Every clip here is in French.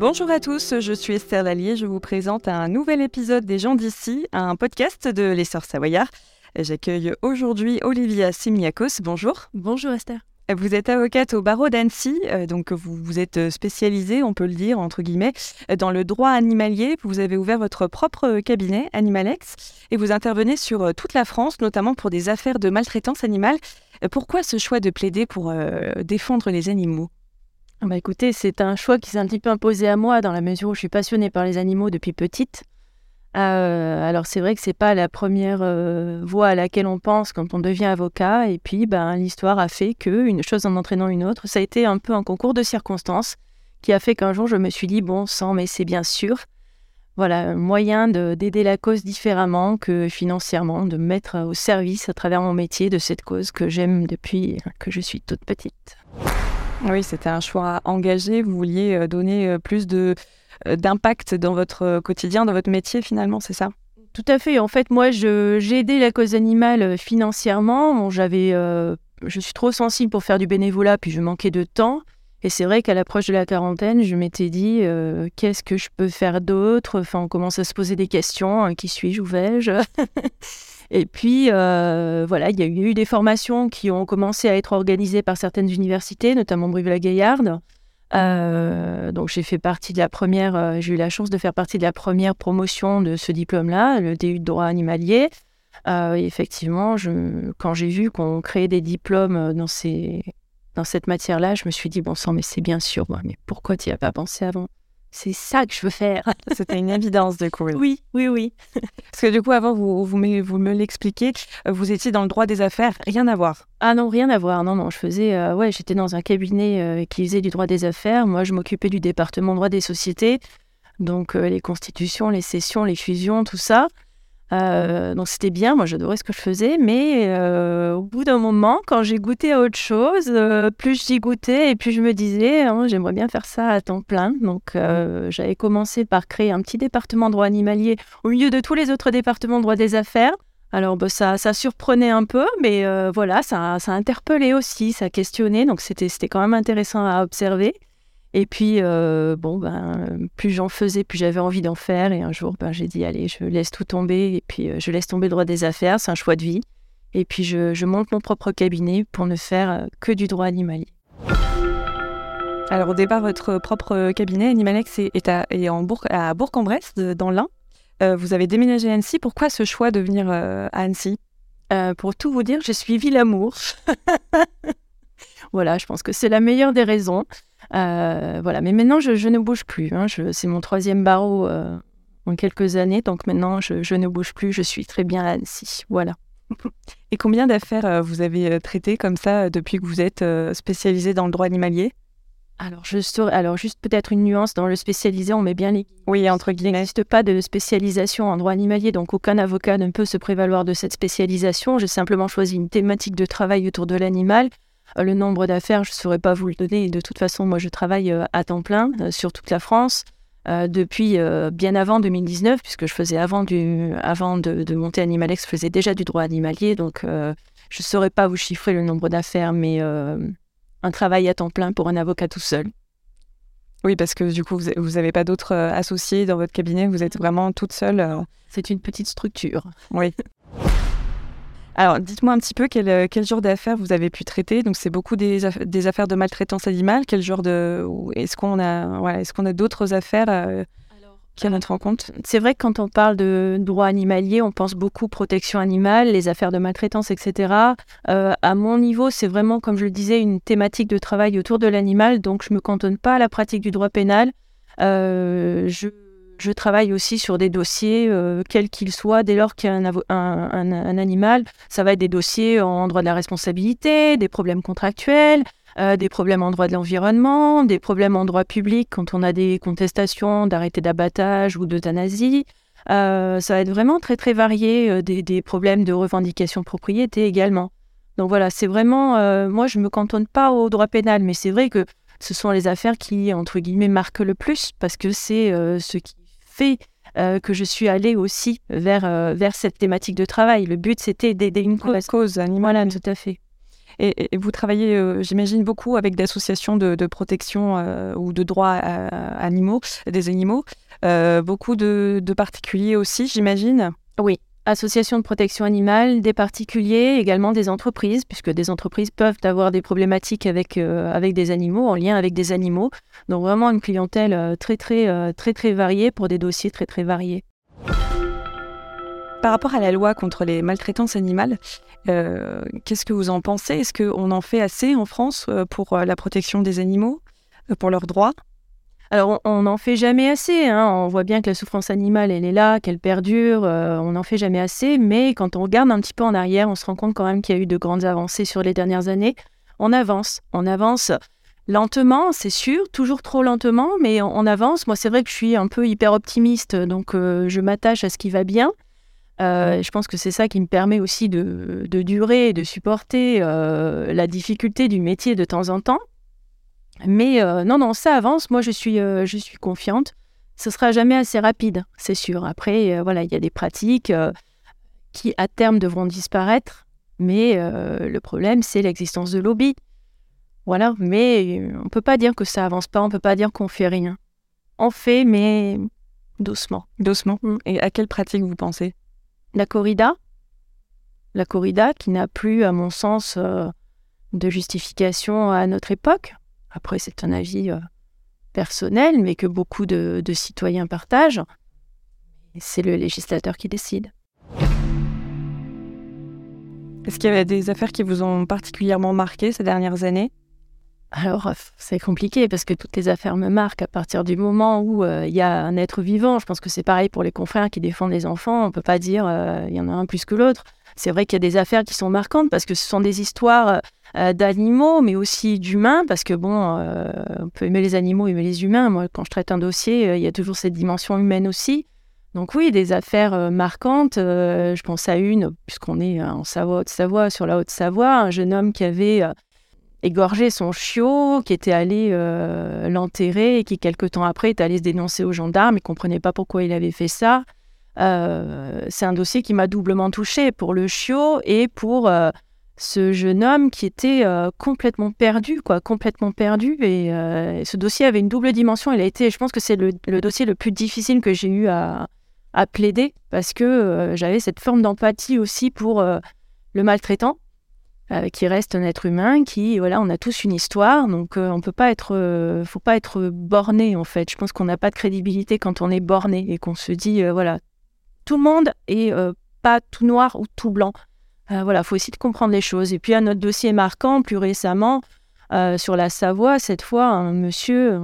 Bonjour à tous, je suis Esther Lallier, je vous présente un nouvel épisode des gens d'ici, un podcast de Les Sœurs Savoyards. J'accueille aujourd'hui Olivia Simiakos. Bonjour. Bonjour Esther. Vous êtes avocate au barreau d'Annecy, euh, donc vous, vous êtes spécialisée, on peut le dire, entre guillemets, dans le droit animalier. Vous avez ouvert votre propre cabinet, Animalex, et vous intervenez sur euh, toute la France, notamment pour des affaires de maltraitance animale. Pourquoi ce choix de plaider pour euh, défendre les animaux? Bah écoutez, c'est un choix qui s'est un petit peu imposé à moi dans la mesure où je suis passionnée par les animaux depuis petite. Euh, alors c'est vrai que c'est pas la première euh, voie à laquelle on pense quand on devient avocat. Et puis ben, l'histoire a fait que une chose en entraînant une autre, ça a été un peu un concours de circonstances qui a fait qu'un jour je me suis dit bon sang, mais c'est bien sûr. Voilà, un moyen d'aider la cause différemment que financièrement, de mettre au service à travers mon métier de cette cause que j'aime depuis que je suis toute petite. Oui, c'était un choix engagé. Vous vouliez euh, donner euh, plus de euh, d'impact dans votre quotidien, dans votre métier finalement, c'est ça? Tout à fait. En fait, moi, j'ai aidé la cause animale financièrement. j'avais, je suis trop sensible pour faire du bénévolat, puis je manquais de temps. Et c'est vrai qu'à l'approche de la quarantaine, je m'étais dit qu'est-ce que je peux faire d'autre? Enfin, on commence à se poser des questions. Hein, qui suis-je? Où vais-je? Et puis, euh, voilà, il y a eu des formations qui ont commencé à être organisées par certaines universités, notamment Brive-la-Gaillarde. Euh, donc, j'ai fait partie de la première, euh, j'ai eu la chance de faire partie de la première promotion de ce diplôme-là, le DU de droit animalier. effectivement, quand j'ai vu qu'on créait des diplômes dans, cette matière-là, je me suis dit, bon sang, mais c'est bien sûr, mais pourquoi tu n'y as pas pensé avant? C'est ça que je veux faire. C'était une évidence du coup. Oui, oui, oui. Parce que du coup, avant, vous, vous me, vous me l'expliquez, euh, vous étiez dans le droit des affaires, rien à voir. Ah non, rien à voir. Non, non, je faisais, euh, ouais, j'étais dans un cabinet euh, qui faisait du droit des affaires. Moi, je m'occupais du département droit des sociétés, donc les constitutions, les cessions, les fusions, tout ça. Euh, donc c'était bien, moi j'adorais ce que je faisais, mais euh, au bout d'un moment, quand j'ai goûté à autre chose, euh, plus j'y goûtais et plus je me disais, hein, j'aimerais bien faire ça à temps plein. Donc j'avais commencé par créer un petit département droit animalier au milieu de tous les autres départements droit des affaires. Alors bah, ça, ça surprenait un peu, mais voilà, ça, ça interpellait aussi, ça questionnait, donc c'était quand même intéressant à observer. Et puis, euh, bon, ben, plus j'en faisais, plus j'avais envie d'en faire. Et un jour, ben, j'ai dit, allez, je laisse tout tomber. Et puis, euh, je laisse tomber le droit des affaires. C'est un choix de vie. Et puis, je, monte mon propre cabinet pour ne faire euh, que du droit animalier. Alors, au départ, votre propre cabinet, Animalex, est, à, en Bourg, à Bourg-en-Bresse, dans l'Ain. vous avez déménagé à Annecy. Pourquoi ce choix de venir à Annecy? Pour tout vous dire, j'ai suivi l'amour. voilà, je pense que c'est la meilleure des raisons. Euh, voilà, mais maintenant je, ne bouge plus. Hein. C'est mon troisième barreau euh, en quelques années, donc maintenant je, ne bouge plus. Je suis très bien à Annecy. Voilà. Et combien d'affaires euh, vous avez traitées comme ça depuis que vous êtes spécialisé dans le droit animalier? Alors, je alors, juste peut-être une nuance dans le spécialisé, on met bien les. Oui, entre guillemets. Il n'existe pas de spécialisation en droit animalier, donc aucun avocat ne peut se prévaloir de cette spécialisation. J'ai simplement choisi une thématique de travail autour de l'animal le nombre d'affaires, je ne saurais pas vous le donner. De toute façon, moi, je travaille euh, à temps plein euh, sur toute la France. depuis bien avant 2019, puisque je faisais avant, du, avant de, monter Animalex, je faisais déjà du droit animalier, donc je ne saurais pas vous chiffrer le nombre d'affaires, mais un travail à temps plein pour un avocat tout seul. Oui, parce que du coup, vous n'avez pas d'autres associés dans votre cabinet, vous êtes vraiment toute seule. C'est une petite structure. Oui. Alors, dites-moi un petit peu quel, euh, quel genre d'affaires vous avez pu traiter. Donc, c'est beaucoup des, des, affaires de maltraitance animale. Quel genre de. Est-ce qu'on a, voilà, est-ce qu'on a d'autres affaires euh, qui rentrent en compte? C'est vrai que quand on parle de droit animalier, on pense beaucoup protection animale, les affaires de maltraitance, etc. Euh, à mon niveau, c'est vraiment, comme je le disais, une thématique de travail autour de l'animal. Donc, je ne me cantonne pas à la pratique du droit pénal. je je travaille aussi sur des dossiers, euh, quels qu'ils soient, dès lors qu'il y a un, animal. Ça va être des dossiers en droit de la responsabilité, des problèmes contractuels, euh, des problèmes en droit de l'environnement, des problèmes en droit public quand on a des contestations d'arrêté d'abattage ou d'euthanasie. Euh, ça va être vraiment très très varié, des, des, problèmes de revendication de propriété également. Donc voilà, c'est vraiment, moi je ne me cantonne pas au droit pénal, mais c'est vrai que ce sont les affaires qui, entre guillemets, marquent le plus parce que c'est ce qui euh, que je suis allée aussi vers, euh, vers cette thématique de travail. Le but, c'était d'aider une cause. cause animale. tout à fait. Et, vous travaillez, j'imagine, beaucoup avec des associations de, protection ou de droits animaux, des animaux. beaucoup de, de particuliers aussi, j'imagine? Oui, associations de protection animale, des particuliers, également des entreprises, puisque des entreprises peuvent avoir des problématiques avec, euh, des animaux, en lien avec des animaux. Donc vraiment une clientèle euh, très, très, euh, très, très variée pour des dossiers très, très variés. Par rapport à la loi contre les maltraitances animales, qu'est-ce que vous en pensez? Est-ce qu'on en fait assez en France pour la protection des animaux, pour leurs droits? Alors, on n'en fait jamais assez. Hein. On voit bien que la souffrance animale, elle est là, qu'elle perdure. Euh, on n'en fait jamais assez. Mais quand on regarde un petit peu en arrière, on se rend compte quand même qu'il y a eu de grandes avancées sur les dernières années. On avance. On avance lentement, c'est sûr, toujours trop lentement, mais on, avance. Moi, c'est vrai que je suis un peu hyper optimiste, donc euh, je m'attache à ce qui va bien. Euh, je pense que c'est ça qui me permet aussi de, de durer, de supporter la difficulté du métier de temps en temps. Mais euh, non, non, ça avance. Moi, je suis, euh, je suis confiante. Ce sera jamais assez rapide, c'est sûr. Après, euh, voilà, il y a des pratiques qui, à terme, devront disparaître. Mais le problème, c'est l'existence de lobby. Voilà, mais on ne peut pas dire que ça avance pas, on ne peut pas dire qu'on fait rien. On fait, mais doucement. Doucement. Mm. Et à quelle pratique vous pensez? La corrida. La corrida qui n'a plus, à mon sens, de justification à notre époque. Après, c'est un avis euh, personnel, mais que beaucoup de, citoyens partagent. C'est le législateur qui décide. Est-ce qu'il y avait des affaires qui vous ont particulièrement marqué ces dernières années? Alors, euh, c'est compliqué parce que toutes les affaires me marquent à partir du moment où euh, il y a un être vivant. Je pense que c'est pareil pour les confrères qui défendent les enfants. On ne peut pas dire il y en a un plus que l'autre. C'est vrai qu'il y a des affaires qui sont marquantes parce que ce sont des histoires euh, d'animaux, mais aussi d'humains, parce que bon, euh, on peut aimer les animaux, aimer les humains. Moi, quand je traite un dossier, euh, il y a toujours cette dimension humaine aussi. Donc oui, des affaires marquantes. je pense à une, puisqu'on est en Savoie, Haute-Savoie, sur la Haute-Savoie, un jeune homme qui avait égorgé son chiot, qui était allé l'enterrer et qui, quelques temps après, est allé se dénoncer aux gendarmes et comprenait pas pourquoi il avait fait ça. C'est un dossier qui m'a doublement touché pour le chiot et pour ce jeune homme qui était euh, complètement perdu, quoi, complètement perdu. Euh, et ce dossier avait une double dimension. Il a été, je pense que c'est le, dossier le plus difficile que j'ai eu à, plaider parce que euh, j'avais cette forme d'empathie aussi pour le maltraitant, qui reste un être humain, qui, voilà, on a tous une histoire, donc on peut pas être, faut pas être borné en fait. Je pense qu'on n'a pas de crédibilité quand on est borné et qu'on se dit, voilà, tout le monde est pas tout noir ou tout blanc. Euh, voilà, il faut essayer de comprendre les choses. Et puis un autre dossier marquant, plus récemment, euh, sur la Savoie, cette fois, un monsieur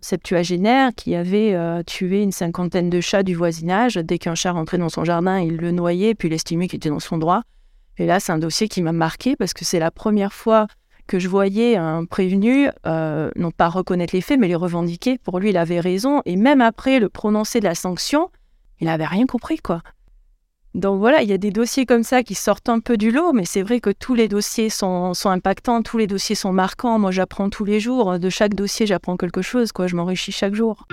septuagénaire qui avait euh, tué une cinquantaine de chats du voisinage. Dès qu'un chat rentrait dans son jardin, il le noyait, puis il estimait qu'il était dans son droit. Et là, c'est un dossier qui m'a marqué parce que c'est la première fois que je voyais un prévenu, non pas reconnaître les faits, mais les revendiquer. Pour lui, il avait raison. Et même après le prononcer de la sanction, il n'avait rien compris, quoi. Donc voilà, il y a des dossiers comme ça qui sortent un peu du lot, mais c'est vrai que tous les dossiers sont, impactants, tous les dossiers sont marquants. Moi, j'apprends tous les jours. De chaque dossier, j'apprends quelque chose. Quoi. Je m'enrichis chaque jour.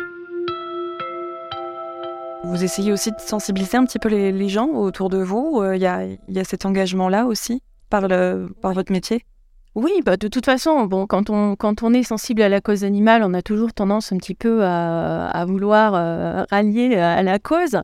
Vous essayez aussi de sensibiliser un petit peu les, gens autour de vous. Euh, il y, a, cet engagement-là aussi par, le, par votre métier? Oui, bah de toute façon, quand on, est sensible à la cause animale, on a toujours tendance un petit peu à, vouloir euh, rallier à la cause.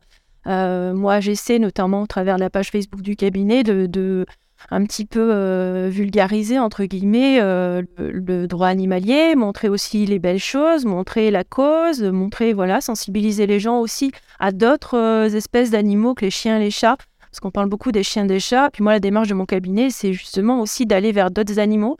Euh, moi, j'essaie notamment au travers de la page Facebook du cabinet de, un petit peu euh, vulgariser entre guillemets euh, le, droit animalier, montrer aussi les belles choses, montrer la cause, montrer voilà, sensibiliser les gens aussi à d'autres espèces d'animaux que les chiens et les chats. Parce qu'on parle beaucoup des chiens des chats. Puis moi, la démarche de mon cabinet, c'est justement aussi d'aller vers d'autres animaux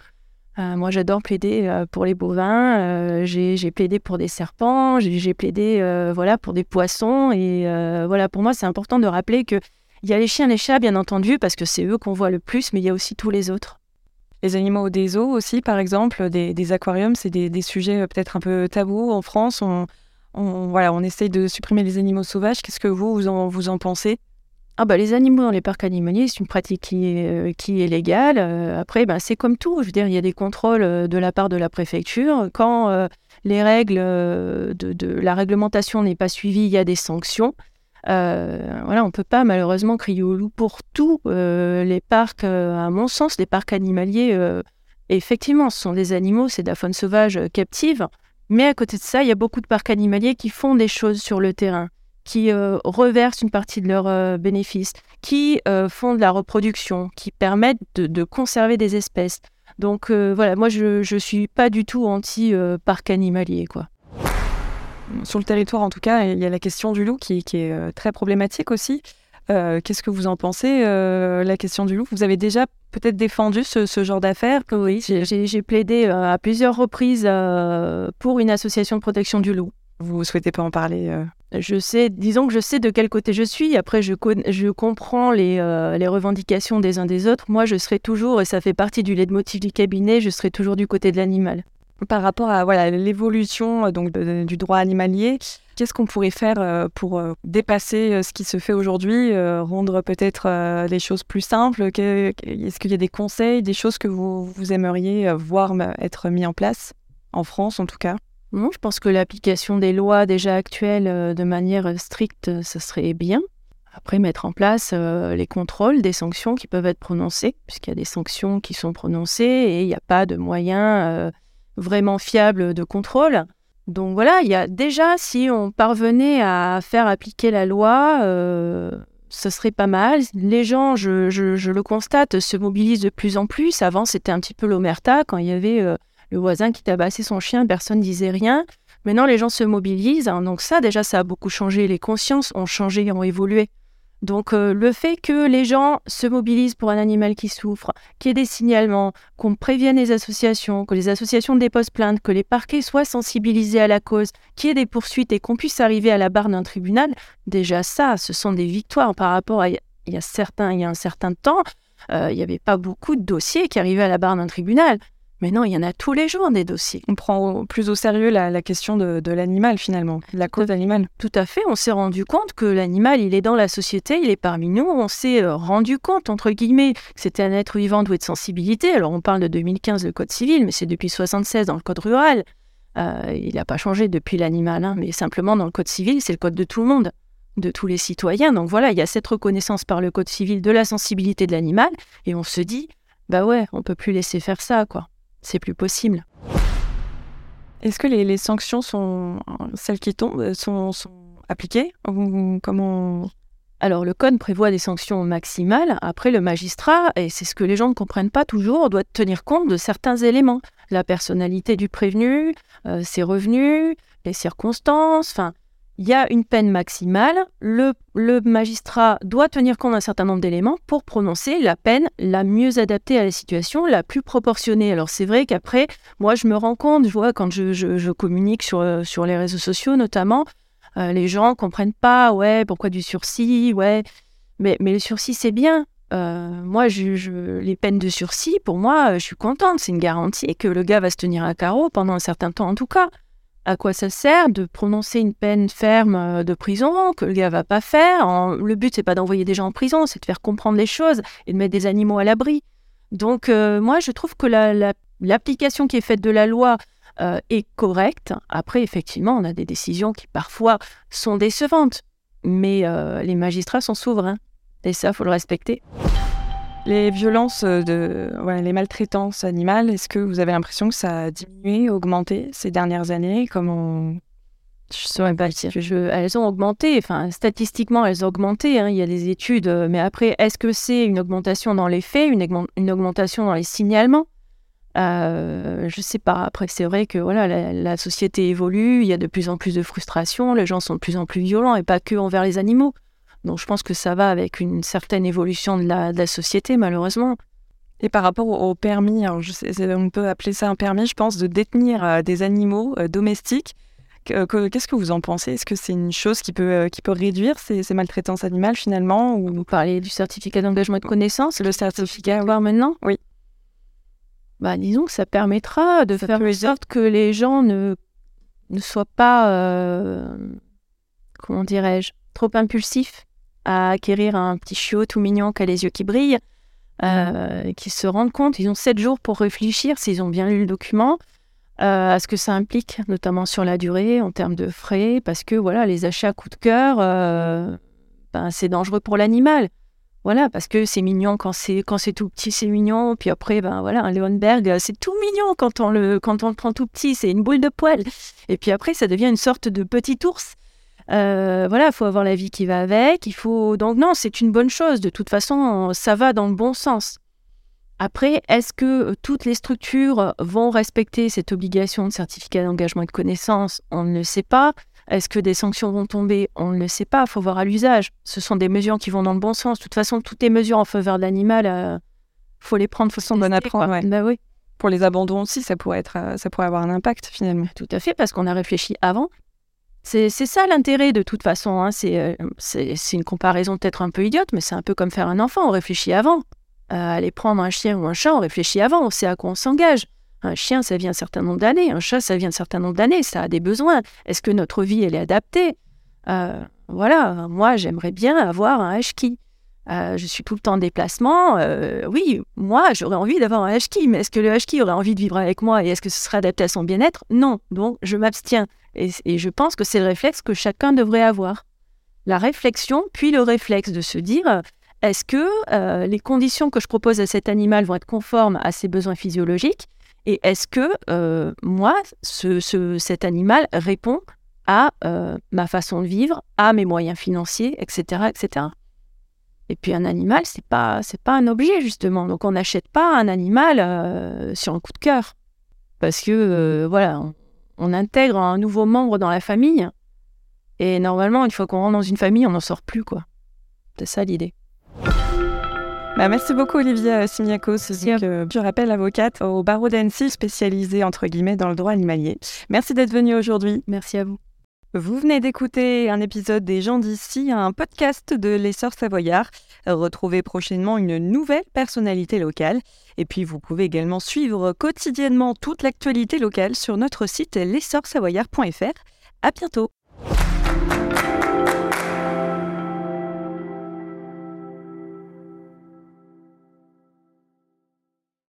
euh, moi, j'adore plaider euh, pour les bovins. Euh, j'ai plaidé pour des serpents. J'ai plaidé voilà, pour des poissons. Et voilà, pour moi, c'est important de rappeler qu'il y a les chiens les chats, bien entendu, parce que c'est eux qu'on voit le plus, mais il y a aussi tous les autres. Les animaux des eaux aussi, par exemple, des, aquariums, c'est des, sujets peut-être un peu tabous en France. On, voilà, on essaye de supprimer les animaux sauvages. Qu'est-ce que vous, vous en pensez? Ah bah, les animaux dans les parcs animaliers, c'est une pratique qui est, euh, est légale. Euh, après, ben, c'est comme tout. Je il y a des contrôles euh, de la part de la préfecture. Quand les règles de, la réglementation n'est pas suivie, il y a des sanctions. on peut pas malheureusement crier au loup pour tout. les parcs, à mon sens, les parcs animaliers, effectivement, ce sont des animaux, c'est de la faune sauvage captive. Mais à côté de ça, il y a beaucoup de parcs animaliers qui font des choses sur le terrain, qui reversent une partie de leurs bénéfices, qui font de la reproduction, qui permettent de, conserver des espèces. Donc voilà, moi je ne suis pas du tout anti-parc animalier. quoi. Sur le territoire, en tout cas, il y a la question du loup qui, est euh, très problématique aussi. Euh, qu'est-ce que vous en pensez, euh, la question du loup? Vous avez déjà peut-être défendu ce, genre d'affaires? Oui, j'ai plaidé à plusieurs reprises pour une association de protection du loup. Vous ne souhaitez pas en parler Je sais, disons que je sais de quel côté je suis. Après, je, comprends les, les, revendications des uns des autres. Moi, je serai toujours, et ça fait partie du leitmotiv du cabinet, je serai toujours du côté de l'animal par rapport à l'évolution euh, du droit animalier. Qu'est-ce qu'on pourrait faire euh, pour euh, dépasser ce qui se fait aujourd'hui, rendre peut-être les choses plus simples? Est-ce qu'il y a des conseils, des choses que vous, vous aimeriez voir être mis en place? En France en tout cas Non, je pense que l'application des lois déjà actuelles de manière stricte, ce serait bien. Après, mettre en place les contrôles des sanctions qui peuvent être prononcées, puisqu'il y a des sanctions qui sont prononcées et il n'y a pas de moyens vraiment fiable de contrôle. Donc voilà, il y a déjà, si on parvenait à faire appliquer la loi, euh, ce serait pas mal. Les gens, je, le constate, se mobilisent de plus en plus. Avant, c'était un petit peu l'omerta, quand il y avait euh, le voisin qui tabassait son chien, personne ne disait rien. Maintenant, les gens se mobilisent. Hein. donc ça, déjà, ça a beaucoup changé. Les consciences ont changé, ont évolué. Donc euh, le fait que les gens se mobilisent pour un animal qui souffre, qu'il y ait des signalements, qu'on prévienne les associations, que les associations déposent plainte, que les parquets soient sensibilisés à la cause, qu'il y ait des poursuites et qu'on puisse arriver à la barre d'un tribunal, déjà ça, ce sont des victoires par rapport à il y a, certains, il y a un certain temps, euh, il n'y avait pas beaucoup de dossiers qui arrivaient à la barre d'un tribunal. Mais non, il y en a tous les jours des dossiers. On prend plus au sérieux la, question de, l'animal finalement, la cause animale. Tout à fait, on s'est rendu compte que l'animal, il est dans la société, il est parmi nous. On s'est euh, rendu compte, entre guillemets, que c'était un être vivant doué de sensibilité. Alors on parle de 2015, le Code civil, mais c'est depuis 76 dans le Code rural. Euh, il n'a pas changé depuis l'animal, hein, mais simplement dans le Code civil, c'est le code de tout le monde, de tous les citoyens. Donc voilà, il y a cette reconnaissance par le Code civil de la sensibilité de l'animal, et on se dit, bah ouais, on peut plus laisser faire ça, quoi c'est plus possible. Est-ce que les, sanctions sont celles qui tombent sont, appliquées ou comment alors, le code prévoit des sanctions maximales. Après, le magistrat, et c'est ce que les gens ne comprennent pas toujours, doit tenir compte de certains éléments. La personnalité du prévenu, euh, ses revenus, les circonstances, enfin, il y a une peine maximale, le, magistrat doit tenir compte d'un certain nombre d'éléments pour prononcer la peine la mieux adaptée à la situation, la plus proportionnée. Alors c'est vrai qu'après, moi je me rends compte, je vois quand je, communique sur, sur les réseaux sociaux notamment, euh, les gens comprennent pas, ouais, pourquoi du sursis, ouais, mais, le sursis c'est bien. Euh, moi, les peines de sursis, pour moi, je suis contente. C'est une garantie que le gars va se tenir à carreau pendant un certain temps en tout cas à quoi ça sert de prononcer une peine ferme euh, de prison que le gars va pas faire. le but c'est pas d'envoyer des gens en prison, c'est de faire comprendre les choses et de mettre des animaux à l'abri. Donc euh, moi je trouve que l'application qui est faite de la loi euh, est correcte. Après effectivement on a des décisions qui parfois sont décevantes, mais les magistrats sont souverains et ça faut le respecter. Les violences, de, les maltraitances animales, est-ce que vous avez l'impression que ça a diminué, augmenté ces dernières années? Comment je saurais pas dire. elles ont augmenté, enfin statistiquement elles ont augmenté. Hein, il y a des études, euh, mais après, est-ce que c'est une augmentation dans les faits, une, une augmentation dans les signalements? Euh, Je sais pas. Après, c'est vrai que voilà, la, la, société évolue, il y a de plus en plus de frustration, les gens sont de plus en plus violents et pas que envers les animaux. Donc je pense que ça va avec une certaine évolution de la, société, malheureusement. Et par rapport au, permis, on peut appeler ça un permis, je pense, de détenir euh, des animaux euh, domestiques. Qu'est-ce que vous en pensez? Est-ce que c'est une chose qui peut, euh, qui peut réduire ces, maltraitances animales finalement ou... Vous parlez du certificat d'engagement de connaissance Le certificat, voir maintenant? Oui. Bah, disons que ça permettra de faire en sorte que les gens ne, ne soient pas, comment dirais-je, trop impulsifs à acquérir un petit chiot tout mignon qui a les yeux qui brillent, euh, qui se rendent compte, ils ont sept jours pour réfléchir s'ils ont bien lu le document, euh, à ce que ça implique, notamment sur la durée, en termes de frais, parce que voilà, les achats à coup de cœur, euh, ben, c'est dangereux pour l'animal. Voilà, parce que c'est mignon quand c'est quand c'est tout petit, c'est mignon. Puis après, ben voilà, un Leonberg, c'est tout mignon quand on le quand on le prend tout petit, c'est une boule de poil. Et puis après, ça devient une sorte de petit ours. Euh, voilà, il faut avoir la vie qui va avec. Il faut donc non, c'est une bonne chose. De toute façon, ça va dans le bon sens. Après, est-ce que toutes les structures vont respecter cette obligation de certificat d'engagement et de connaissance? On ne le sait pas. Est-ce que des sanctions vont tomber? On ne le sait pas, il faut voir à l'usage. Ce sont des mesures qui vont dans le bon sens. De toute façon, toutes les mesures en faveur de l'animal, il euh, faut les prendre, faut s'en bonne à prendre. Bah oui. Pour les abandons aussi, ça pourrait, être, euh, ça pourrait avoir un impact finalement. Tout à fait, parce qu'on a réfléchi avant. C'est ça l'intérêt de toute façon. Hein. Euh, c'est une comparaison peut-être un peu idiote, mais c'est un peu comme faire un enfant. On réfléchit avant. aller prendre un chien ou un chat, on réfléchit avant. On sait à quoi on s'engage. Un chien, ça vit un certain nombre d'années. Un chat, ça vit un certain nombre d'années. Ça a des besoins. Est-ce que notre vie, elle est adaptée? Euh, Voilà, moi, j'aimerais bien avoir un husky. Euh, je suis tout le temps en déplacement. Euh, oui, moi, j'aurais envie d'avoir un husky, mais est-ce que le husky aurait envie de vivre avec moi et est-ce que ce serait adapté à son bien-être? Non. Donc, je m'abstiens. Et, je pense que c'est le réflexe que chacun devrait avoir. La réflexion, puis le réflexe de se dire est-ce que les conditions que je propose à cet animal vont être conformes à ses besoins physiologiques et est-ce que euh, moi, ce, cet animal répond à euh, ma façon de vivre, à mes moyens financiers, etc., etc. Et puis un animal, c'est pas pas un objet justement. Donc on n'achète pas un animal euh, sur un coup de cœur parce que voilà, on, intègre un nouveau membre dans la famille et normalement une fois qu'on rentre dans une famille, on n'en sort plus quoi. C'est ça l'idée. Bah, merci beaucoup Olivia Simiakos, que, je rappelle avocate au barreau d'Annecy, spécialisée entre guillemets dans le droit animalier. Merci d'être venue aujourd'hui. Merci à vous. Vous venez d'écouter un épisode des gens d'ici, un podcast de l'essor savoyard. Retrouvez prochainement une nouvelle personnalité locale. Et puis vous pouvez également suivre quotidiennement toute l'actualité locale sur notre site l'essorsavoyard.fr. À bientôt.